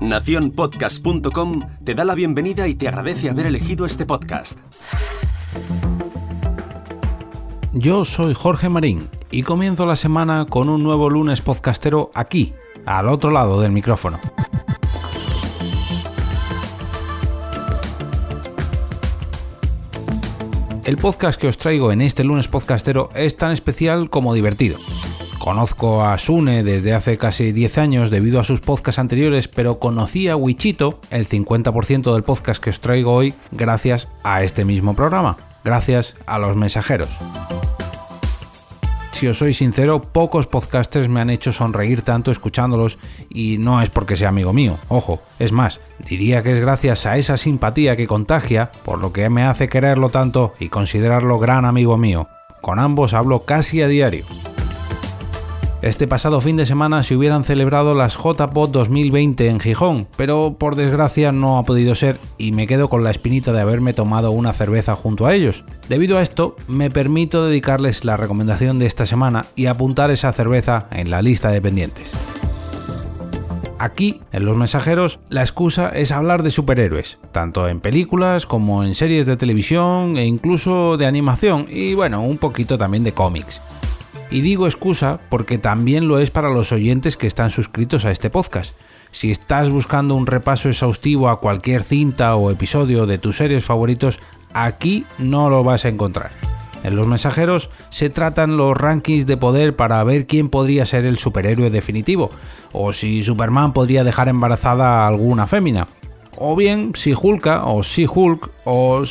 Naciónpodcast.com te da la bienvenida y te agradece haber elegido este podcast. Yo soy Jorge Marín y comienzo la semana con un nuevo lunes podcastero aquí, al otro lado del micrófono. El podcast que os traigo en este lunes podcastero es tan especial como divertido. Conozco a Sune desde hace casi 10 años debido a sus podcasts anteriores, pero conocí a Wichito, el 50% del podcast que os traigo hoy, gracias a este mismo programa, gracias a los mensajeros si os soy sincero, pocos podcasters me han hecho sonreír tanto escuchándolos y no es porque sea amigo mío, ojo, es más, diría que es gracias a esa simpatía que contagia, por lo que me hace quererlo tanto y considerarlo gran amigo mío. Con ambos hablo casi a diario. Este pasado fin de semana se hubieran celebrado las JPOT 2020 en Gijón, pero por desgracia no ha podido ser y me quedo con la espinita de haberme tomado una cerveza junto a ellos. Debido a esto, me permito dedicarles la recomendación de esta semana y apuntar esa cerveza en la lista de pendientes. Aquí, en Los Mensajeros, la excusa es hablar de superhéroes, tanto en películas como en series de televisión e incluso de animación y bueno, un poquito también de cómics. Y digo excusa porque también lo es para los oyentes que están suscritos a este podcast. Si estás buscando un repaso exhaustivo a cualquier cinta o episodio de tus series favoritos, aquí no lo vas a encontrar. En los mensajeros se tratan los rankings de poder para ver quién podría ser el superhéroe definitivo, o si Superman podría dejar embarazada a alguna fémina, o bien si Hulka o si Hulk o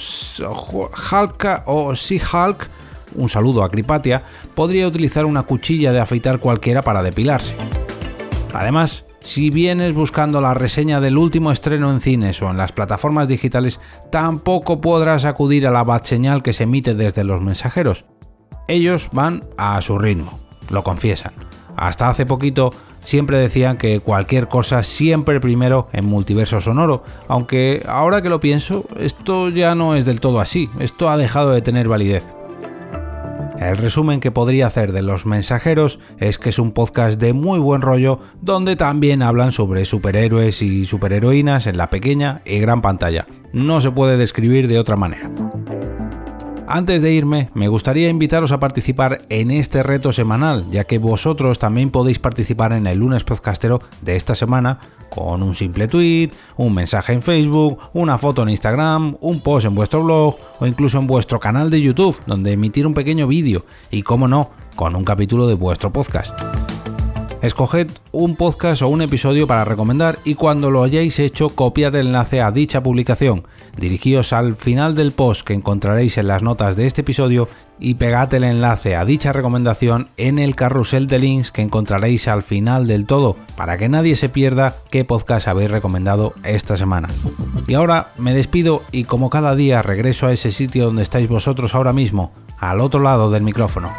Hulka o si Hulk un saludo a Cripatia, podría utilizar una cuchilla de afeitar cualquiera para depilarse. Además, si vienes buscando la reseña del último estreno en cines o en las plataformas digitales, tampoco podrás acudir a la bat señal que se emite desde los mensajeros. Ellos van a su ritmo, lo confiesan. Hasta hace poquito siempre decían que cualquier cosa siempre primero en multiverso sonoro, aunque ahora que lo pienso, esto ya no es del todo así, esto ha dejado de tener validez. El resumen que podría hacer de Los Mensajeros es que es un podcast de muy buen rollo donde también hablan sobre superhéroes y superheroínas en la pequeña y gran pantalla. No se puede describir de otra manera. Antes de irme, me gustaría invitaros a participar en este reto semanal, ya que vosotros también podéis participar en el lunes podcastero de esta semana con un simple tweet, un mensaje en Facebook, una foto en Instagram, un post en vuestro blog o incluso en vuestro canal de YouTube, donde emitir un pequeño vídeo y, como no, con un capítulo de vuestro podcast. Escoged un podcast o un episodio para recomendar y cuando lo hayáis hecho copiad el enlace a dicha publicación. Dirigíos al final del post que encontraréis en las notas de este episodio y pegad el enlace a dicha recomendación en el carrusel de links que encontraréis al final del todo para que nadie se pierda qué podcast habéis recomendado esta semana. Y ahora me despido y como cada día regreso a ese sitio donde estáis vosotros ahora mismo, al otro lado del micrófono.